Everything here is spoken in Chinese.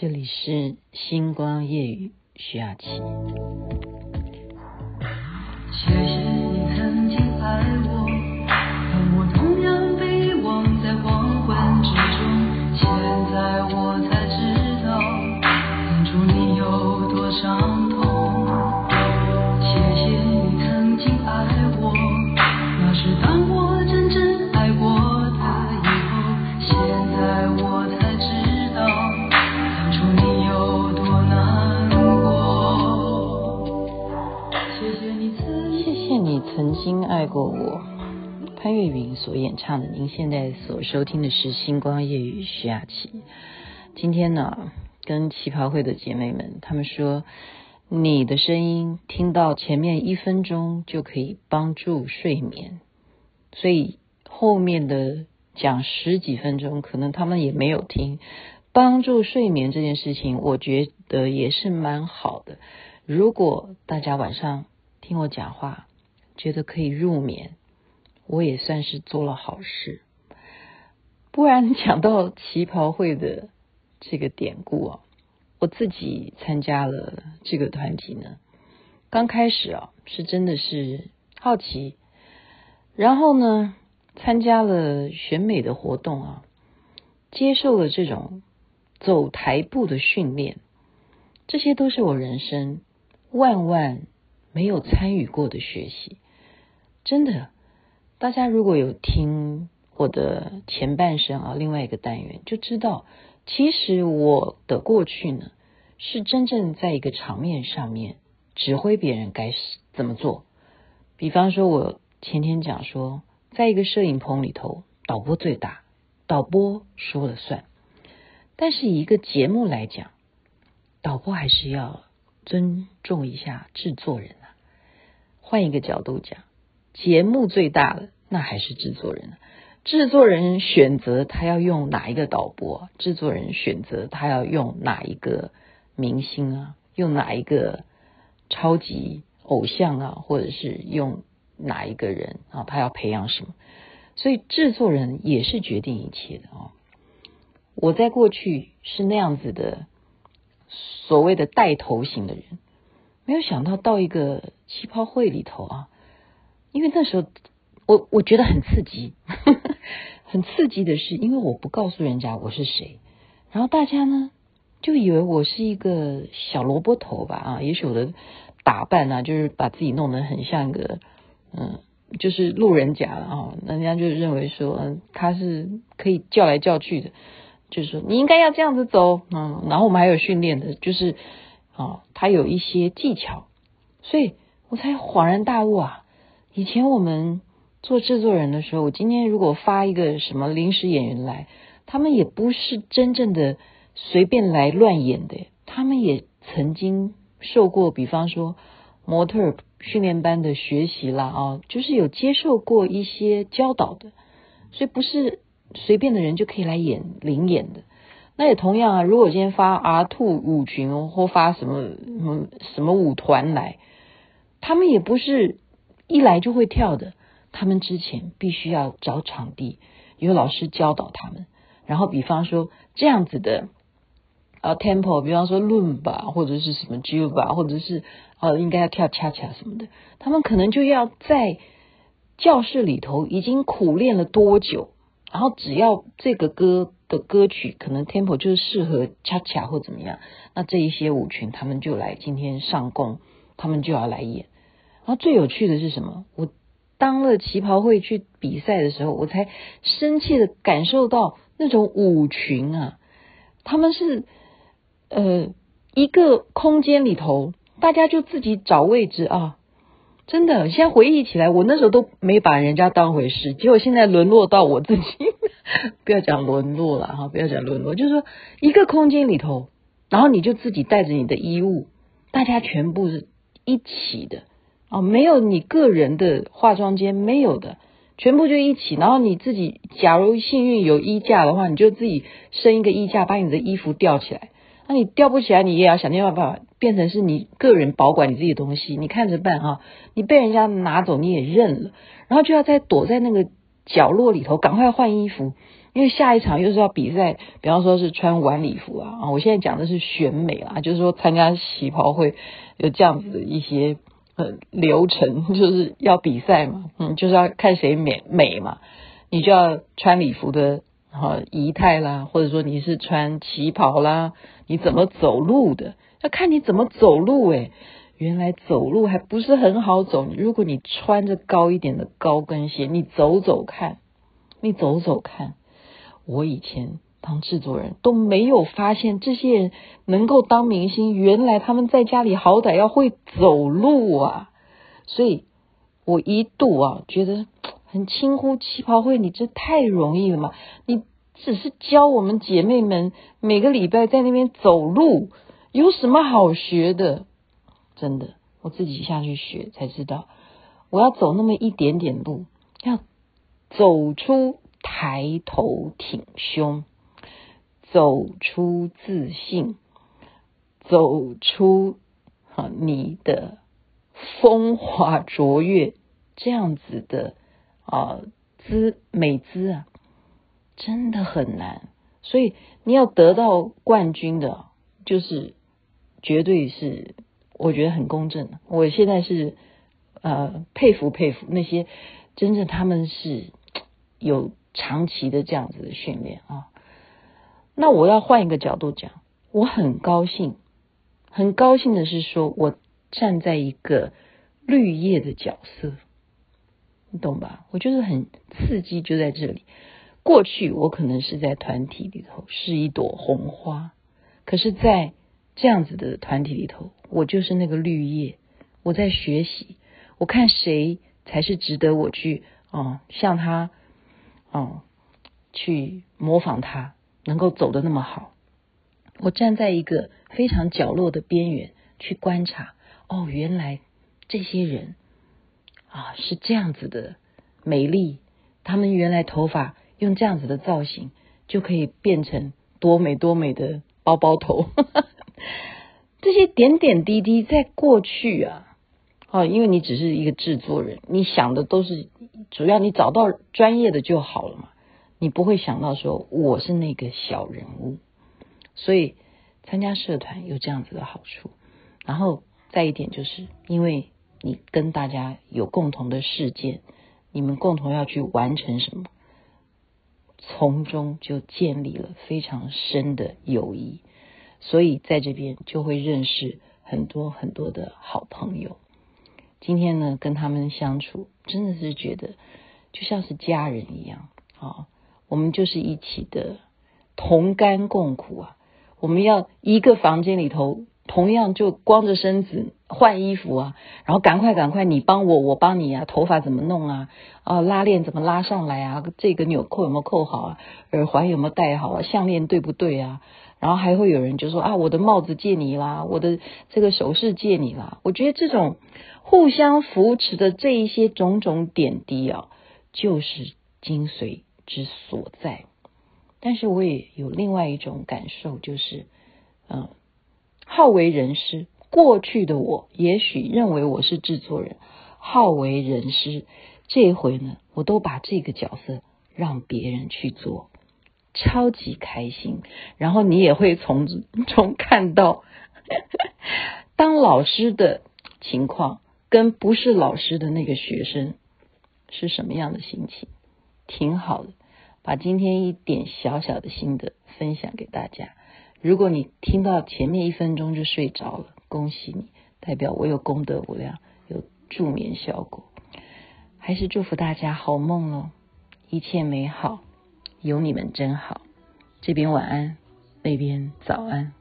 这里是星光夜雨，徐雅琪。谢谢曾经爱过我。潘越云所演唱的，您现在所收听的是《星光夜语》徐雅琪。今天呢，跟旗袍会的姐妹们，她们说，你的声音听到前面一分钟就可以帮助睡眠，所以后面的讲十几分钟，可能他们也没有听。帮助睡眠这件事情，我觉得也是蛮好的。如果大家晚上听我讲话，觉得可以入眠。我也算是做了好事，不然讲到旗袍会的这个典故啊，我自己参加了这个团体呢。刚开始啊，是真的是好奇，然后呢，参加了选美的活动啊，接受了这种走台步的训练，这些都是我人生万万没有参与过的学习，真的。大家如果有听我的前半生啊，另外一个单元就知道，其实我的过去呢，是真正在一个场面上面指挥别人该怎么做。比方说，我前天讲说，在一个摄影棚里头，导播最大，导播说了算。但是以一个节目来讲，导播还是要尊重一下制作人啊。换一个角度讲。节目最大的那还是制作人，制作人选择他要用哪一个导播，制作人选择他要用哪一个明星啊，用哪一个超级偶像啊，或者是用哪一个人啊，他要培养什么，所以制作人也是决定一切的啊。我在过去是那样子的所谓的带头型的人，没有想到到一个旗袍会里头啊。因为那时候我我觉得很刺激，呵呵，很刺激的是，因为我不告诉人家我是谁，然后大家呢就以为我是一个小萝卜头吧啊，也许我的打扮啊，就是把自己弄得很像一个嗯，就是路人甲了啊，人家就认为说嗯，他是可以叫来叫去的，就是说你应该要这样子走嗯，然后我们还有训练的，就是啊，他有一些技巧，所以我才恍然大悟啊。以前我们做制作人的时候，我今天如果发一个什么临时演员来，他们也不是真正的随便来乱演的，他们也曾经受过，比方说模特训练班的学习啦，啊，就是有接受过一些教导的，所以不是随便的人就可以来演临演的。那也同样啊，如果今天发 R Two 舞群或发什么什么什么舞团来，他们也不是。一来就会跳的，他们之前必须要找场地，有老师教导他们。然后，比方说这样子的，呃，tempo，比方说伦巴或者是什么 Juba，或者是呃，应该要跳恰恰什么的，他们可能就要在教室里头已经苦练了多久，然后只要这个歌的歌曲可能 tempo 就是适合恰恰或怎么样，那这一些舞群他们就来今天上工，他们就要来演。然后最有趣的是什么？我当了旗袍会去比赛的时候，我才深切的感受到那种舞群啊，他们是呃一个空间里头，大家就自己找位置啊，真的，现在回忆起来，我那时候都没把人家当回事，结果现在沦落到我自己，不要讲沦落了哈，不要讲沦落，就是说一个空间里头，然后你就自己带着你的衣物，大家全部是一起的。哦，没有你个人的化妆间没有的，全部就一起。然后你自己，假如幸运有衣架的话，你就自己升一个衣架，把你的衣服吊起来。那你吊不起来，你也要想办法变成是你个人保管你自己的东西，你看着办哈。你被人家拿走你也认了，然后就要再躲在那个角落里头，赶快换衣服。因为下一场又是要比赛，比方说是穿晚礼服啊啊！我现在讲的是选美啊，就是说参加旗袍会有这样子的一些流程，就是要比赛嘛，嗯，就是要看谁美美嘛，你就要穿礼服的啊仪态啦，或者说你是穿旗袍啦，你怎么走路的，要看你怎么走路诶。原来走路还不是很好走，如果你穿着高一点的高跟鞋，你走走看，你走走看。我以前当制作人都没有发现这些人能够当明星，原来他们在家里好歹要会走路啊！所以我一度啊觉得很轻忽旗袍会，你这太容易了嘛！你只是教我们姐妹们每个礼拜在那边走路，有什么好学的？真的，我自己下去学才知道，我要走那么一点点路，要走出抬头挺胸，走出自信，走出啊你的风华卓越这样子的啊姿美姿啊，真的很难。所以你要得到冠军的，就是绝对是。我觉得很公正。我现在是呃佩服佩服那些真正他们是有长期的这样子的训练啊。那我要换一个角度讲，我很高兴，很高兴的是说我站在一个绿叶的角色，你懂吧？我觉得很刺激，就在这里。过去我可能是在团体里头是一朵红花，可是，在这样子的团体里头，我就是那个绿叶，我在学习，我看谁才是值得我去哦，像他哦，去模仿他，能够走得那么好。我站在一个非常角落的边缘去观察，哦，原来这些人啊是这样子的美丽，他们原来头发用这样子的造型就可以变成多美多美的包包头。这些点点滴滴，在过去啊，哦，因为你只是一个制作人，你想的都是主要你找到专业的就好了嘛，你不会想到说我是那个小人物，所以参加社团有这样子的好处。然后再一点就是，因为你跟大家有共同的事件，你们共同要去完成什么，从中就建立了非常深的友谊。所以在这边就会认识很多很多的好朋友。今天呢，跟他们相处真的是觉得就像是家人一样啊！我们就是一起的同甘共苦啊！我们要一个房间里头，同样就光着身子换衣服啊，然后赶快赶快，你帮我，我帮你啊！头发怎么弄啊？啊，拉链怎么拉上来啊？这个纽扣有没有扣好啊？耳环有没有戴好啊？项链对不对啊？然后还会有人就说啊，我的帽子借你啦，我的这个首饰借你啦。我觉得这种互相扶持的这一些种种点滴啊，就是精髓之所在。但是我也有另外一种感受，就是嗯，好为人师。过去的我也许认为我是制作人，好为人师。这回呢，我都把这个角色让别人去做。超级开心，然后你也会从 中看到当老师的情况跟不是老师的那个学生是什么样的心情，挺好的。把今天一点小小的心得分享给大家。如果你听到前面一分钟就睡着了，恭喜你，代表我有功德无量，有助眠效果。还是祝福大家好梦哦，一切美好，有你们真好。这边晚安，那边早安。